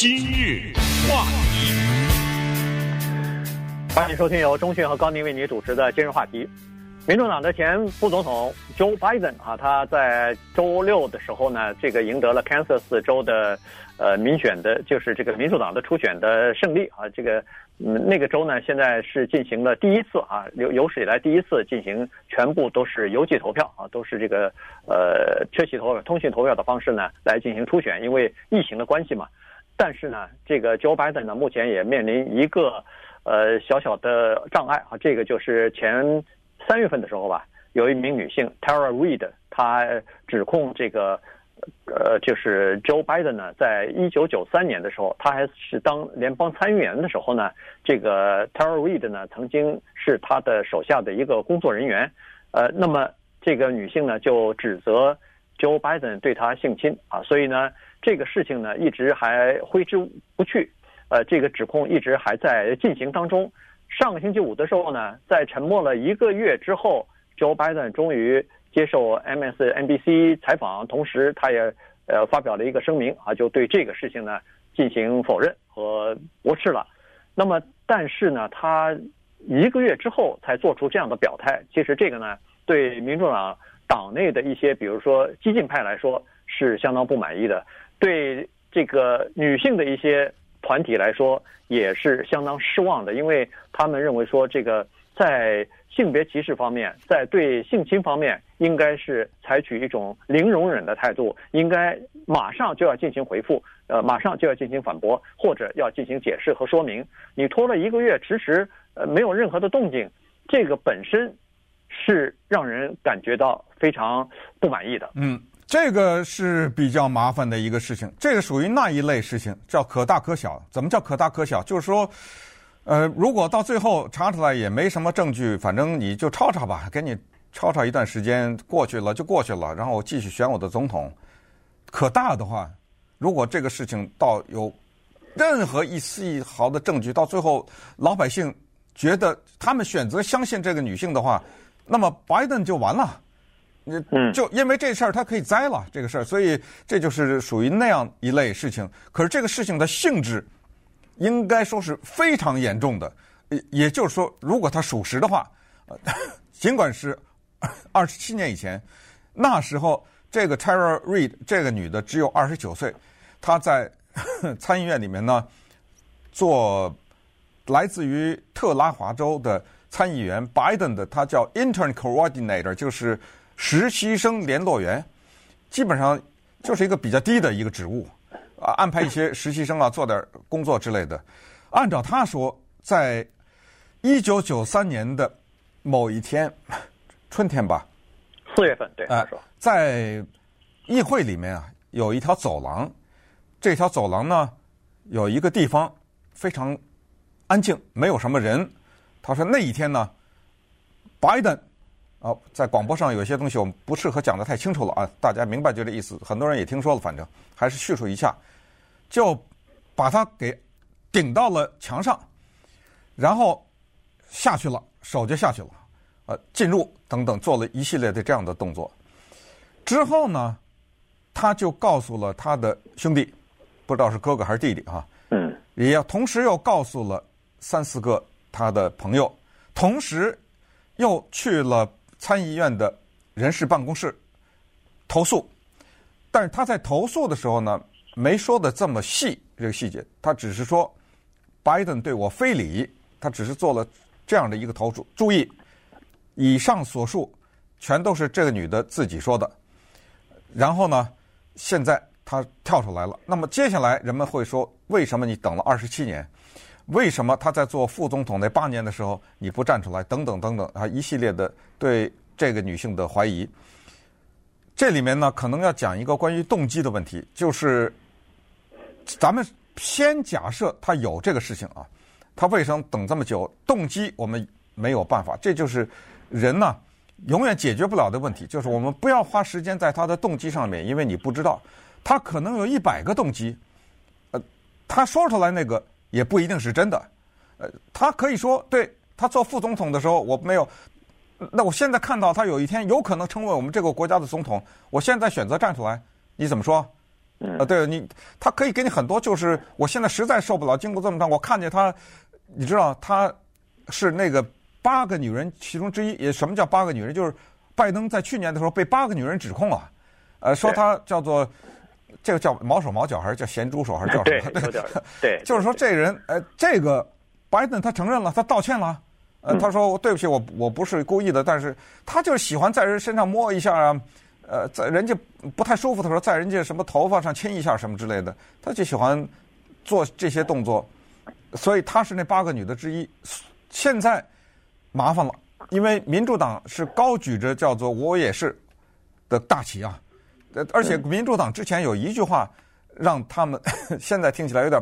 今日话题，欢迎收听由中讯和高宁为您主持的今日话题。民主党的前副总统 Joe Biden 啊，他在周六的时候呢，这个赢得了 Kansas 州的呃民选的，就是这个民主党的初选的胜利啊。这个嗯，那个州呢，现在是进行了第一次啊，有有史以来第一次进行全部都是邮寄投票啊，都是这个呃缺席投票、通讯投票的方式呢来进行初选，因为疫情的关系嘛。但是呢，这个 Joe Biden 呢，目前也面临一个呃小小的障碍啊，这个就是前。三月份的时候吧，有一名女性 Tara Reid，她指控这个，呃，就是 Joe Biden 呢，在一九九三年的时候，他还是当联邦参议员的时候呢，这个 Tara Reid 呢，曾经是他的手下的一个工作人员，呃，那么这个女性呢，就指责 Joe Biden 对他性侵啊，所以呢，这个事情呢，一直还挥之不去，呃，这个指控一直还在进行当中。上个星期五的时候呢，在沉默了一个月之后，Joe Biden 终于接受 MSNBC 采访，同时他也呃发表了一个声明啊，就对这个事情呢进行否认和驳斥了。那么，但是呢，他一个月之后才做出这样的表态，其实这个呢，对民主党党内的一些，比如说激进派来说是相当不满意的，对这个女性的一些。团体来说也是相当失望的，因为他们认为说，这个在性别歧视方面，在对性侵方面，应该是采取一种零容忍的态度，应该马上就要进行回复，呃，马上就要进行反驳，或者要进行解释和说明。你拖了一个月，迟迟呃没有任何的动静，这个本身是让人感觉到非常不满意的。嗯。这个是比较麻烦的一个事情，这个属于那一类事情，叫可大可小。怎么叫可大可小？就是说，呃，如果到最后查出来也没什么证据，反正你就吵吵吧，给你吵吵一段时间，过去了就过去了，然后我继续选我的总统。可大的话，如果这个事情到有任何一丝一毫的证据，到最后老百姓觉得他们选择相信这个女性的话，那么拜登就完了。嗯，就因为这事儿，他可以栽了这个事儿，所以这就是属于那样一类事情。可是这个事情的性质，应该说是非常严重的。也也就是说，如果他属实的话，呃，尽管是 二十七年以前，那时候这个 Tara Reid 这个女的只有二十九岁，她在 参议院里面呢，做来自于特拉华州的参议员 Biden 的，他叫 Intern Coordinator，就是。实习生联络员，基本上就是一个比较低的一个职务，啊，安排一些实习生啊做点工作之类的。按照他说，在一九九三年的某一天，春天吧，四月份，对，啊，在议会里面啊，有一条走廊，这条走廊呢，有一个地方非常安静，没有什么人。他说那一天呢，拜登。啊，在广播上有些东西我们不适合讲的太清楚了啊，大家明白就这意思。很多人也听说了，反正还是叙述一下，就把他给顶到了墙上，然后下去了，手就下去了，呃，进入等等，做了一系列的这样的动作。之后呢，他就告诉了他的兄弟，不知道是哥哥还是弟弟啊，嗯，也要同时又告诉了三四个他的朋友，同时又去了。参议院的人事办公室投诉，但是他在投诉的时候呢，没说的这么细这个细节，他只是说拜登对我非礼，他只是做了这样的一个投诉。注意，以上所述全都是这个女的自己说的。然后呢，现在他跳出来了。那么接下来人们会说，为什么你等了二十七年？为什么他在做副总统那八年的时候你不站出来？等等等等啊，一系列的对这个女性的怀疑。这里面呢，可能要讲一个关于动机的问题，就是咱们先假设他有这个事情啊，他为什么等这么久？动机我们没有办法，这就是人呢永远解决不了的问题。就是我们不要花时间在他的动机上面，因为你不知道他可能有一百个动机，呃，他说出来那个。也不一定是真的，呃，他可以说，对，他做副总统的时候我没有，那我现在看到他有一天有可能成为我们这个国家的总统，我现在选择站出来，你怎么说？嗯啊，对你，他可以给你很多，就是我现在实在受不了，经过这么长，我看见他，你知道他是那个八个女人其中之一。也什么叫八个女人？就是拜登在去年的时候被八个女人指控啊，呃，说他叫做这个叫毛手毛脚，还是叫咸猪手，还是叫 什么？对，对，就是说这人，呃，这个拜登他承认了，他道歉了，呃，他说对不起，我我不是故意的，但是他就是喜欢在人身上摸一下啊。呃，在人家不太舒服的时候，在人家什么头发上亲一下什么之类的，他就喜欢做这些动作，所以他是那八个女的之一。现在麻烦了，因为民主党是高举着叫做“我也是”的大旗啊，而且民主党之前有一句话让他们 现在听起来有点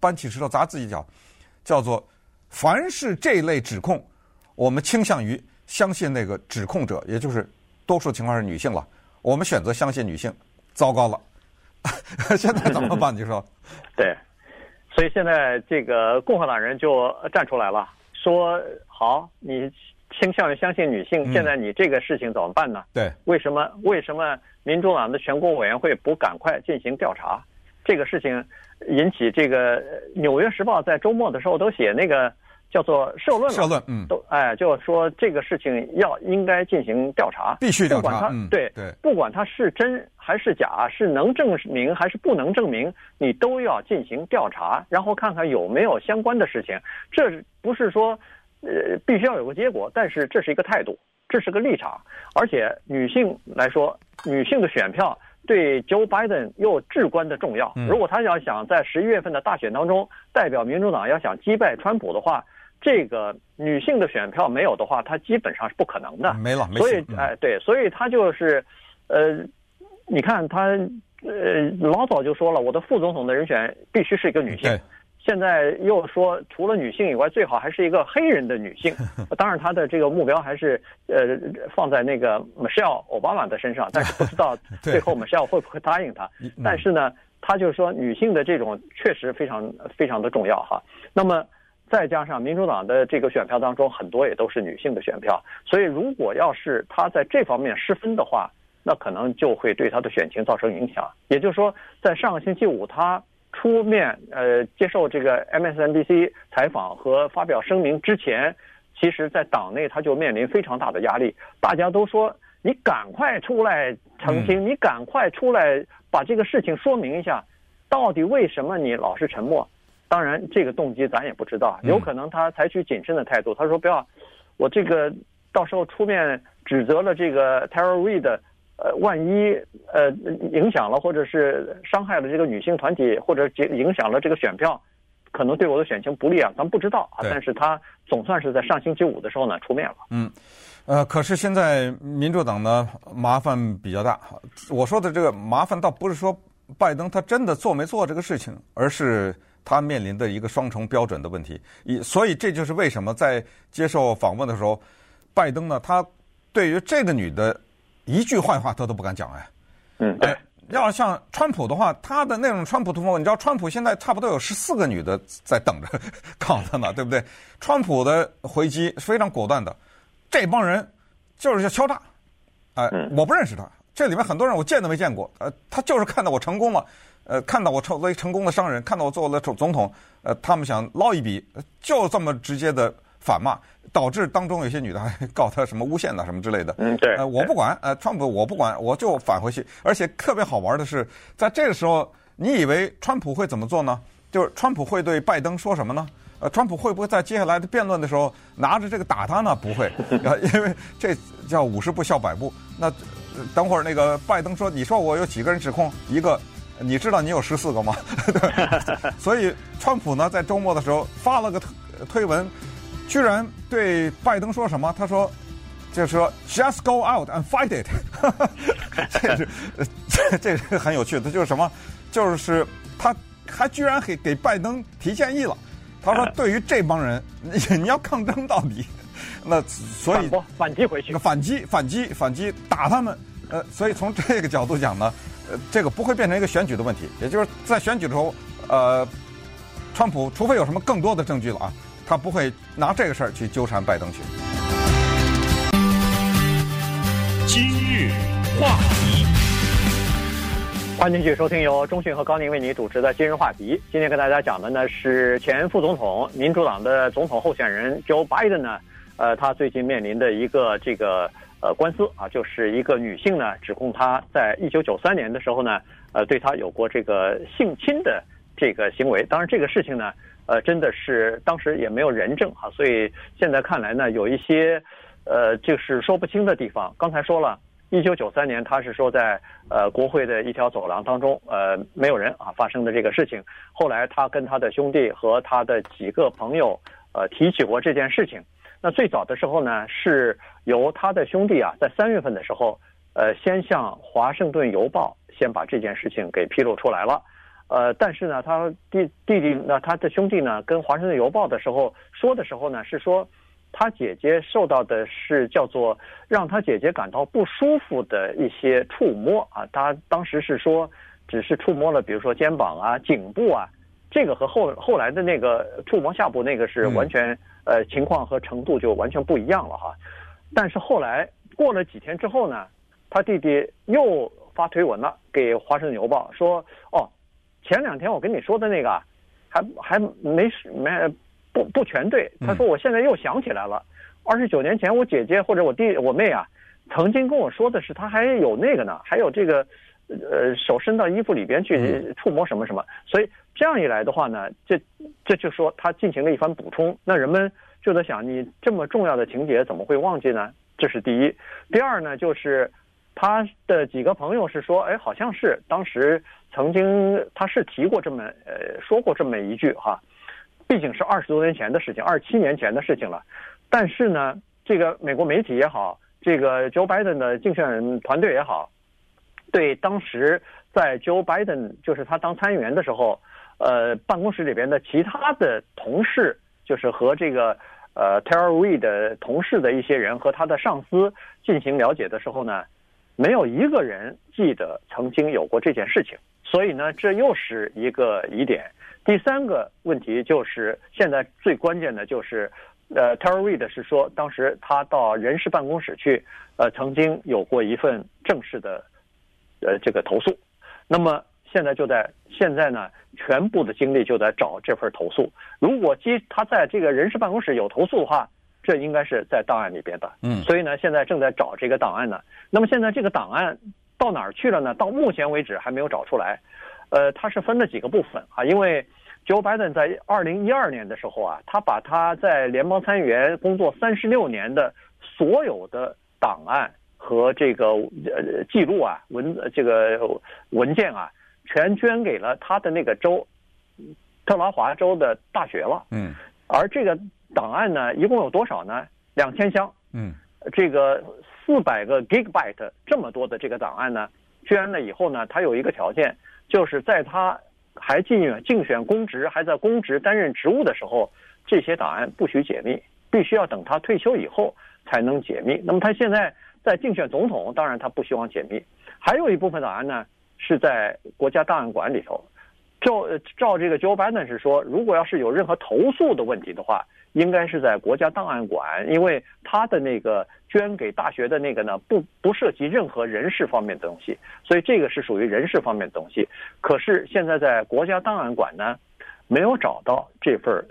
搬起石头砸自己脚，叫做“凡是这类指控，我们倾向于相信那个指控者，也就是多数情况是女性了。”我们选择相信女性，糟糕了，现在怎么办？你说？对，所以现在这个共和党人就站出来了，说好，你倾向于相信女性，现在你这个事情怎么办呢？对，为什么？为什么民主党的全国委员会不赶快进行调查？这个事情引起这个《纽约时报》在周末的时候都写那个。叫做社论了，社论，嗯，都哎，就说这个事情要应该进行调查，必须调查，不管他、嗯、对对，不管它是真还是假，是能证明还是不能证明，你都要进行调查，然后看看有没有相关的事情。这不是说呃必须要有个结果，但是这是一个态度，这是个立场。而且女性来说，女性的选票对 Joe Biden 又至关的重要。如果他要想在十一月份的大选当中代表民主党要想击败川普的话，这个女性的选票没有的话，她基本上是不可能的。没了，没所以哎，对，所以他就是，呃，你看他呃老早就说了，我的副总统的人选必须是一个女性。现在又说除了女性以外，最好还是一个黑人的女性。当然，他的这个目标还是呃放在那个 Michelle Obama 的身上，但是不知道 最后 Michelle 会不会答应他。但是呢，他就是说女性的这种确实非常非常的重要哈。那么。再加上民主党的这个选票当中，很多也都是女性的选票，所以如果要是他在这方面失分的话，那可能就会对他的选情造成影响。也就是说，在上个星期五他出面呃接受这个 MSNBC 采访和发表声明之前，其实在党内他就面临非常大的压力，大家都说你赶快出来澄清，你赶快出来把这个事情说明一下，到底为什么你老是沉默？当然，这个动机咱也不知道，有可能他采取谨慎的态度。他说：“不要，我这个到时候出面指责了这个 Tara Reade，呃，万一呃影响了或者是伤害了这个女性团体，或者影响了这个选票，可能对我的选情不利啊。咱不知道啊。但是他总算是在上星期五的时候呢出面了。嗯，呃，可是现在民主党呢麻烦比较大。我说的这个麻烦倒不是说拜登他真的做没做这个事情，而是。他面临的一个双重标准的问题，以所以这就是为什么在接受访问的时候，拜登呢，他对于这个女的一句坏话他都不敢讲哎。嗯，哎，要像川普的话，他的那种川普突破，你知道川普现在差不多有十四个女的在等着 搞他呢，对不对？川普的回击是非常果断的，这帮人就是要敲诈，哎，我不认识他，这里面很多人我见都没见过，呃，他就是看到我成功了。呃，看到我成为成功的商人，看到我做了总总统，呃，他们想捞一笔，就这么直接的反骂，导致当中有些女的还告他什么诬陷呐什么之类的。嗯，对。呃，我不管，呃，川普我不管，我就返回去。而且特别好玩的是，在这个时候，你以为川普会怎么做呢？就是川普会对拜登说什么呢？呃，川普会不会在接下来的辩论的时候拿着这个打他呢？不会，因为这叫五十步笑百步。那等会儿那个拜登说：“你说我有几个人指控？一个。”你知道你有十四个吗？所以，川普呢在周末的时候发了个推推文，居然对拜登说什么？他说，就是说 “just go out and fight it”，这是这 这是很有趣的，就是什么？就是他还居然给给拜登提建议了。他说，对于这帮人，你 你要抗争到底。那所以反击回去，反击反击反击打他们。呃，所以从这个角度讲呢。呃，这个不会变成一个选举的问题，也就是在选举的时候，呃，川普除非有什么更多的证据了啊，他不会拿这个事儿去纠缠拜登去。今日话题，欢迎继续收听由中讯和高宁为你主持的今日话题。今天跟大家讲的呢是前副总统、民主党的总统候选人 Joe Biden 呢，呃，他最近面临的一个这个呃官司啊，就是一个女性呢指控他在一九九三年的时候呢，呃，对他有过这个性侵的这个行为。当然，这个事情呢，呃，真的是当时也没有人证哈，所以现在看来呢，有一些呃就是说不清的地方。刚才说了。一九九三年，他是说在呃国会的一条走廊当中，呃没有人啊发生的这个事情。后来他跟他的兄弟和他的几个朋友呃提起过这件事情。那最早的时候呢，是由他的兄弟啊在三月份的时候，呃先向华盛顿邮报先把这件事情给披露出来了。呃，但是呢，他弟弟弟那他的兄弟呢跟华盛顿邮报的时候说的时候呢是说。他姐姐受到的是叫做让他姐姐感到不舒服的一些触摸啊，他当时是说只是触摸了，比如说肩膀啊、颈部啊，这个和后后来的那个触摸下部那个是完全呃情况和程度就完全不一样了哈。但是后来过了几天之后呢，他弟弟又发推文了给《华盛顿邮报》说：“哦，前两天我跟你说的那个还还没没。”不不全对，他说我现在又想起来了，二十九年前我姐姐或者我弟我妹啊，曾经跟我说的是他还有那个呢，还有这个，呃手伸到衣服里边去触摸什么什么，所以这样一来的话呢，这这就说他进行了一番补充，那人们就在想，你这么重要的情节怎么会忘记呢？这是第一，第二呢就是他的几个朋友是说，哎，好像是当时曾经他是提过这么呃说过这么一句哈。毕竟是二十多年前的事情，二十七年前的事情了。但是呢，这个美国媒体也好，这个 Joe Biden 的竞选团队也好，对当时在 Joe Biden 就是他当参议员的时候，呃，办公室里边的其他的同事，就是和这个呃 Terry 的同事的一些人和他的上司进行了解的时候呢，没有一个人记得曾经有过这件事情。所以呢，这又是一个疑点。第三个问题就是，现在最关键的就是，呃，Tara Reade 是说，当时他到人事办公室去，呃，曾经有过一份正式的，呃，这个投诉。那么现在就在现在呢，全部的精力就在找这份投诉。如果即他在这个人事办公室有投诉的话，这应该是在档案里边的。嗯。所以呢，现在正在找这个档案呢。那么现在这个档案到哪儿去了呢？到目前为止还没有找出来。呃，它是分了几个部分啊，因为 Joe Biden 在二零一二年的时候啊，他把他在联邦参议员工作三十六年的所有的档案和这个呃记录啊文这个文件啊，全捐给了他的那个州特拉华州的大学了。嗯，而这个档案呢，一共有多少呢？两千箱。嗯，这个四百个 gigabyte 这么多的这个档案呢，捐了以后呢，他有一个条件。就是在他还竞选竞选公职，还在公职担任职务的时候，这些档案不许解密，必须要等他退休以后才能解密。那么他现在在竞选总统，当然他不希望解密。还有一部分档案呢，是在国家档案馆里头。照照这个 Joe Biden 是说，如果要是有任何投诉的问题的话，应该是在国家档案馆，因为他的那个捐给大学的那个呢，不不涉及任何人事方面的东西，所以这个是属于人事方面的东西。可是现在在国家档案馆呢，没有找到这份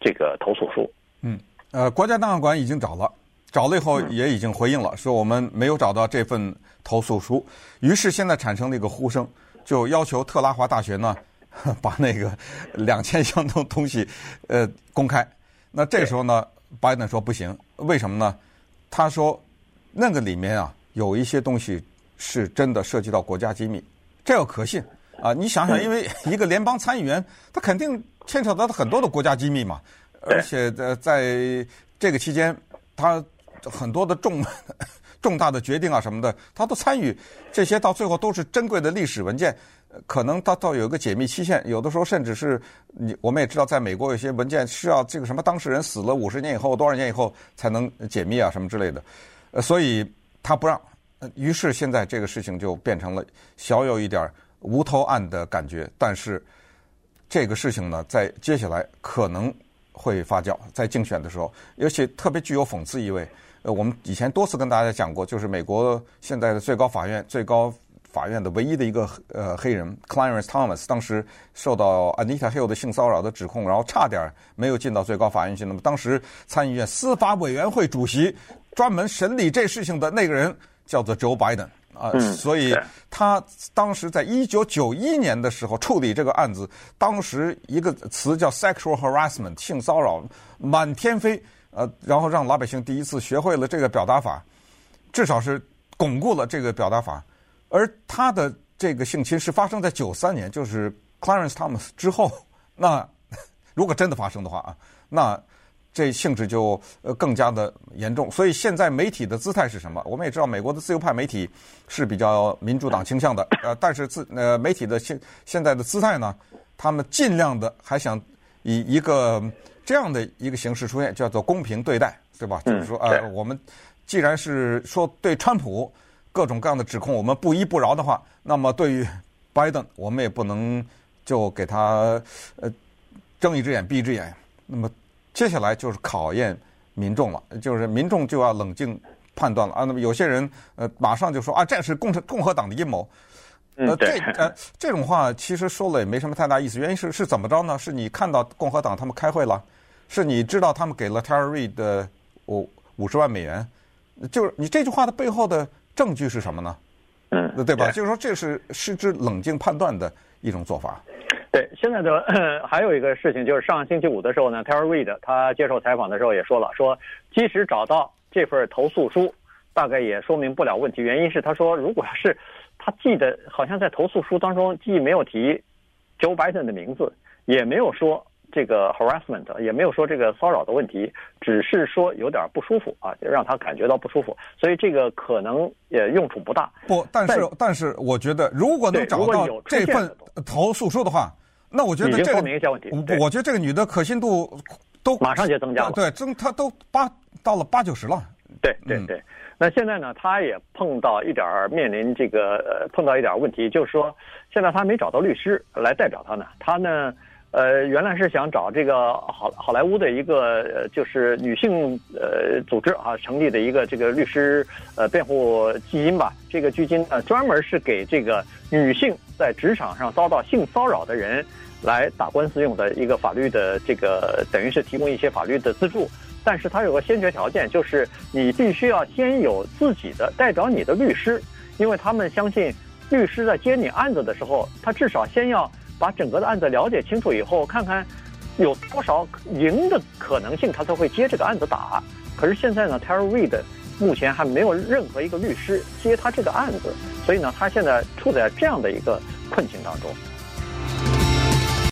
这个投诉书。嗯，呃，国家档案馆已经找了，找了以后也已经回应了，说我们没有找到这份投诉书。于是现在产生了一个呼声，就要求特拉华大学呢，把那个两千箱的东西呃公开。那这时候呢，拜登说不行，为什么呢？他说，那个里面啊有一些东西是真的涉及到国家机密，这要可信啊！你想想，因为一个联邦参议员，他肯定牵扯到很多的国家机密嘛，而且在在这个期间，他很多的重 重大的决定啊什么的，他都参与，这些到最后都是珍贵的历史文件。可能到到有一个解密期限，有的时候甚至是你我们也知道，在美国有些文件需要这个什么当事人死了五十年以后多少年以后才能解密啊什么之类的，呃，所以他不让，呃于是现在这个事情就变成了小有一点无头案的感觉。但是这个事情呢，在接下来可能会发酵，在竞选的时候，尤其特别具有讽刺意味。呃，我们以前多次跟大家讲过，就是美国现在的最高法院最高。法院的唯一的一个呃黑人 Clarence Thomas，当时受到 Anita Hill 的性骚扰的指控，然后差点没有进到最高法院去。那么当时参议院司法委员会主席专门审理这事情的那个人叫做 Joe Biden 啊，嗯、所以他当时在一九九一年的时候处理这个案子，当时一个词叫 sexual harassment 性骚扰满天飞，呃，然后让老百姓第一次学会了这个表达法，至少是。巩固了这个表达法，而他的这个性侵是发生在九三年，就是 Clarence Thomas 之后。那 如果真的发生的话啊，那这性质就呃更加的严重。所以现在媒体的姿态是什么？我们也知道，美国的自由派媒体是比较民主党倾向的，呃，但是自呃媒体的现现在的姿态呢，他们尽量的还想以一个这样的一个形式出现，叫做公平对待，对吧？就是说，呃，我们。既然是说对川普各种各样的指控我们不依不饶的话，那么对于拜登，我们也不能就给他呃睁一只眼闭一只眼。那么接下来就是考验民众了，就是民众就要冷静判断了啊。那么有些人呃马上就说啊，这是共产共和党的阴谋。呃，这呃这种话其实说了也没什么太大意思。原因是是怎么着呢？是你看到共和党他们开会了，是你知道他们给了 Reade 的五五十万美元。就是你这句话的背后的证据是什么呢？嗯，对吧？对就是说，这是失之冷静判断的一种做法。对，现在的 还有一个事情，就是上星期五的时候呢，Tara Reade 他接受采访的时候也说了，说即使找到这份投诉书，大概也说明不了问题。原因是他说，如果是他记得，好像在投诉书当中既没有提 Joe Biden 的名字，也没有说。这个 harassment 也没有说这个骚扰的问题，只是说有点不舒服啊，让他感觉到不舒服，所以这个可能也用处不大。不，但是但，但是我觉得，如果能找到这份投诉书的话，那我觉得这个明一些问题。我我觉得这个女的可信度都马上就增加了，对，增她都八到了八九十了。对对对，那现在呢，她也碰到一点面临这个呃碰到一点问题，就是说现在她没找到律师来代表她呢，她呢。呃，原来是想找这个好好莱坞的一个呃，就是女性呃组织啊成立的一个这个律师呃辩护基金吧。这个基金呃专门是给这个女性在职场上遭到性骚扰的人来打官司用的一个法律的这个，等于是提供一些法律的资助。但是它有个先决条件，就是你必须要先有自己的代表你的律师，因为他们相信律师在接你案子的时候，他至少先要。把整个的案子了解清楚以后，看看有多少赢的可能性，他才会接这个案子打。可是现在呢，Terry Reed 目前还没有任何一个律师接他这个案子，所以呢，他现在处在这样的一个困境当中。